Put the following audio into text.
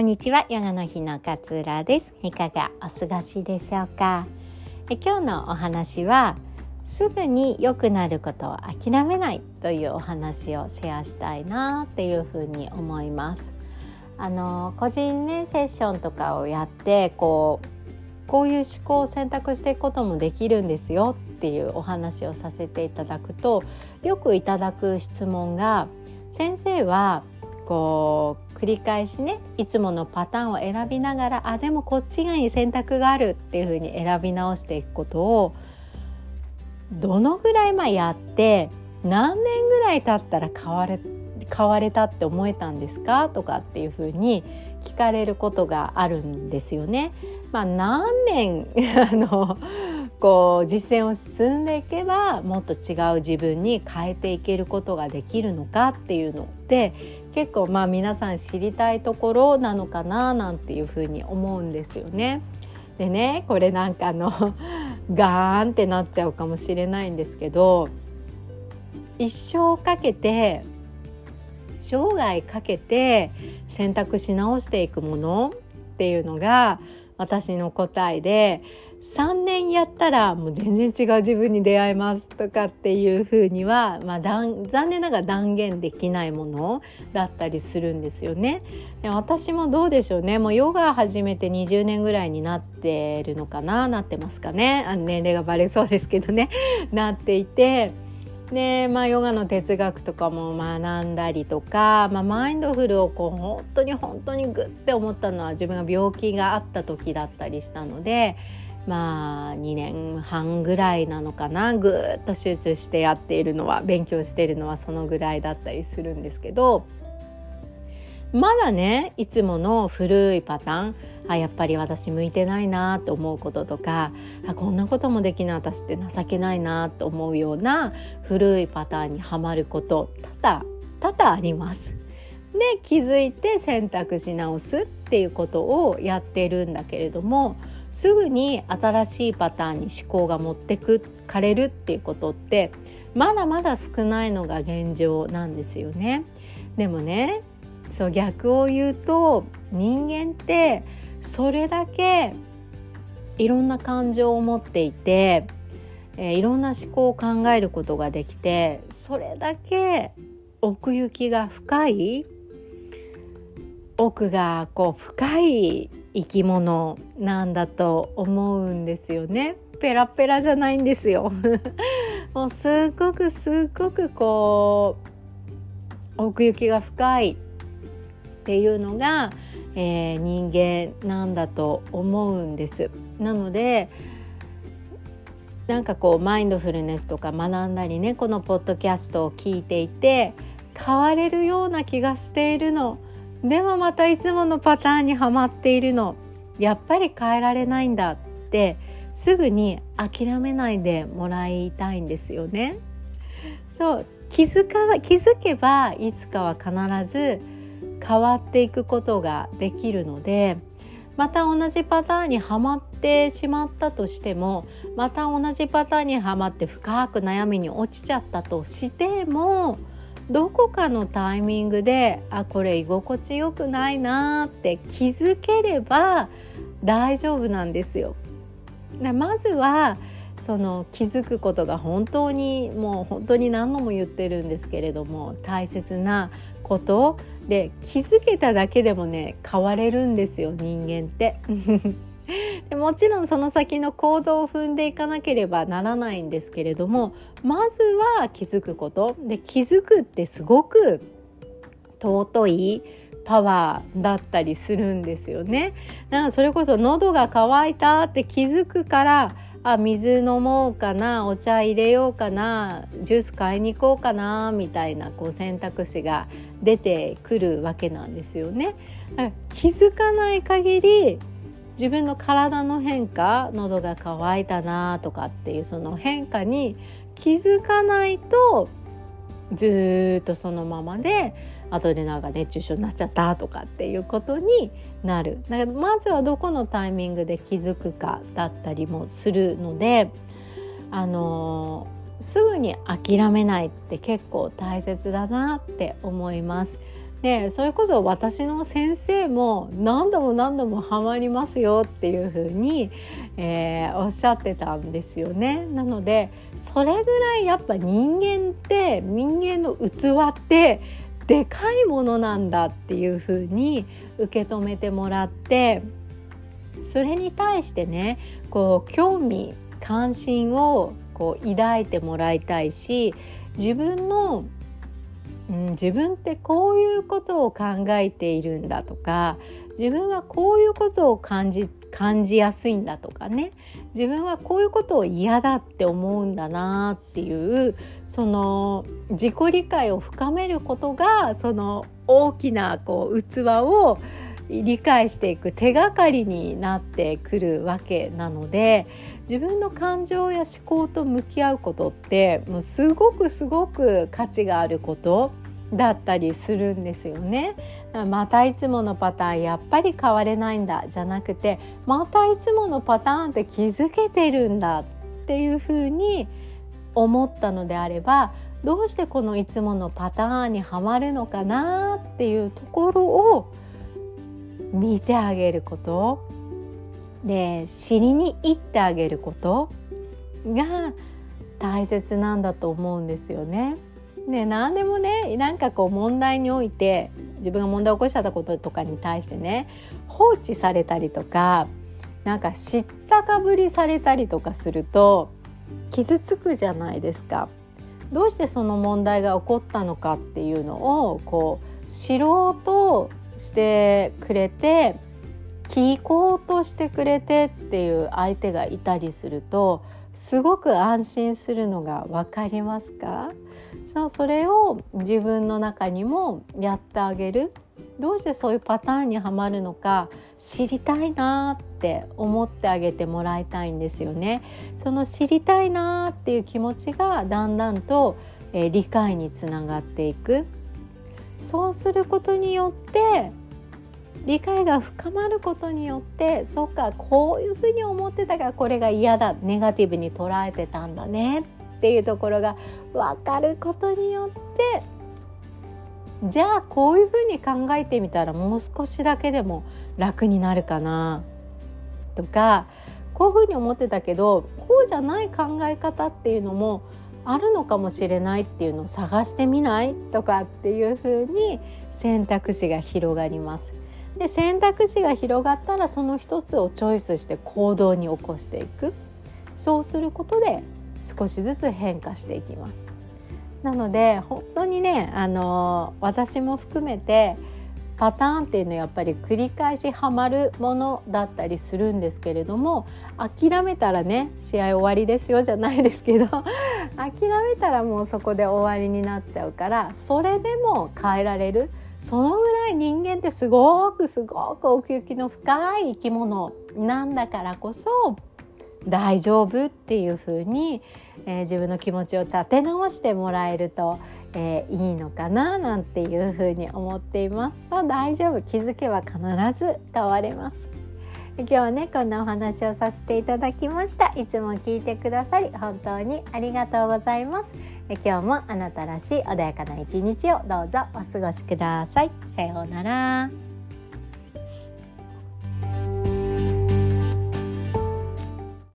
こんにちは、ヨガの日の勝浦です。いかがお過ごしでしょうか？え今日のお話は、すぐに良くなることを諦めないというお話をシェアしたいなっていうふうに思います。あの個人ねセッションとかをやってこうこういう思考を選択していくこともできるんですよっていうお話をさせていただくとよくいただく質問が先生はこう繰り返しねいつものパターンを選びながらあでもこっち側に選択があるっていうふうに選び直していくことをどのぐらいまやって何年ぐらい経ったら変われ変われたって思えたんですか？とかっていうふうに聞かれることがあるんですよね。まあ、何年 あのこう実践を進んでいけばもっと違う自分に変えていけることができるのかっていうので結構まあ皆さん知りたいところなのかななんていうふうに思うんですよね。でねこれなんかあの ガーンってなっちゃうかもしれないんですけど一生かけて生涯かけて選択し直していくものっていうのが私の答えで3年やったらもう全然違う自分に出会えますとかっていうふうには、まあ、残念ながら断言できないものだったりするんですよね。で私もどうでしょうねもうヨガ始めて20年ぐらいになってるのかな？なってますかね？あ年齢がバレそうですけどね なっていて。でまあ、ヨガの哲学とかも学んだりとか、まあ、マインドフルをこう本当に本当にグッて思ったのは自分が病気があった時だったりしたのでまあ2年半ぐらいなのかなぐっと集中してやっているのは勉強しているのはそのぐらいだったりするんですけどまだねいつもの古いパターンあやっぱり私向いてないなと思うこととかあこんなこともできない私って情けないなと思うような古いパターンにはまること多々多々あります。で気づいて選択し直すっていうことをやってるんだけれどもすぐに新しいパターンに思考が持ってくかれるっていうことってまだまだ少ないのが現状なんですよね。でもねそう逆を言うと人間ってそれだけいろんな感情を持っていて、えー、いろんな思考を考えることができてそれだけ奥行きが深い奥がこう深い生き物なんだと思うんですよね。ペラペラじゃないんですよ。もうすっごくすっごくこう奥行きが深いっていうのが、えー、人間なんだと思うんです。なのでなんかこうマインドフルネスとか学んだりねこのポッドキャストを聞いていて変われるような気がしているの。でもまたいつものパターンにはまっているのやっぱり変えられないんだってすぐに諦めないでもらいたいんですよね。そう気づか気づけばいつかは必ず変わっていくことができるのでまた同じパターンにはまってしまったとしてもまた同じパターンにはまって深く悩みに落ちちゃったとしてもどこかのタイミングであこれ居心地よくないなって気づければ大丈夫なんですよ。まずはその気づくことが本当にもう本当に何度も言ってるんですけれども大切なことで気づけただけでもね変われるんですよ人間って。もちろんその先の行動を踏んでいかなければならないんですけれどもまずは気づくことで気づくってすごく尊いパワーだったりするんですよね。だからそれこそ喉が渇いたって気づくからあ水飲もうかなお茶入れようかなジュース買いに行こうかなみたいなこう選択肢が出てくるわけなんですよね。気づかない限り自分の体の変化喉が渇いたなとかっていうその変化に気づかないとずっとそのままで後でなんか熱中症になっちゃったとかっていうことになるだからまずはどこのタイミングで気づくかだったりもするのであのすぐに諦めないって結構大切だなって思います。でそれこそ私の先生も何度も何度もハマりますよっていうふうに、えー、おっしゃってたんですよね。なのでそれぐらいやっぱ人間って人間の器ってでかいものなんだっていうふうに受け止めてもらってそれに対してねこう興味関心をこう抱いてもらいたいし自分のうん、自分ってこういうことを考えているんだとか自分はこういうことを感じ感じやすいんだとかね。自分はこういうことを嫌だって思うんだなっていうその自己理解を深めることがその大きなこう器を理解していく手がかりになってくるわけなので自分の感情や思考と向き合うことってもうすごくすごく価値があること。だったりするんですよね。またいつものパターンやっぱり変われないんだじゃなくてまたいつものパターンって気づけてるんだっていうふうに思ったのであればどうしてこのいつものパターンにはまるのかなっていうところを見てあげることで知りに行ってあげることが大切なんだと思うんですよね。ね、何でもねなんかこう問題において自分が問題を起こしちゃったこととかに対してね放置されたりとかなんか知ったかぶりされたりとかすると傷つくじゃないですか。どうしてその問題が起こったのかっていうのをこう知ろうとしてくれて聞こうとしてくれてっていう相手がいたりするとすごく安心するのが分かりますか？そうそれを自分の中にもやってあげるどうしてそういうパターンにはまるのか知りたいなって思ってあげてもらいたいんですよね。その知りたいなっていう気持ちがだんだんと、えー、理解につながっていくそうすることによって理解が深まることによってそっかこういうふうに思ってたからこれが嫌だネガティブに捉えてたんだねっっていうところが分かることによってじゃあこういうふうに考えてみたらもう少しだけでも楽になるかなとかこういうふうに思ってたけどこうじゃない考え方っていうのもあるのかもしれないっていうのを探してみない？とかっていうふうに選択肢が広がります。で選択肢が広がったらその一つをチョイスして行動に起こしていくそうすることで少しずつ変化していきます。なので本当にねあの私も含めてパターンっていうのはやっぱり繰り返しはまるものだったりするんですけれども諦めたらね試合終わりですよじゃないですけど 諦めたらもうそこで終わりになっちゃうからそれでも変えられるそのぐらい人間ってすごくすごく奥行きの深い生き物なんだからこそ大丈夫？っていうふうに、えー、自分の気持ちを立て直してもらえると、えー、いいのかななんていうふうに思っています。大丈夫。気づけば必ず変われます。今日はねこんなお話をさせていただきました。いつも聞いてくださり本当にありがとうございます。今日もあなたらしい穏やかな一日をどうぞお過ごしください。さようなら。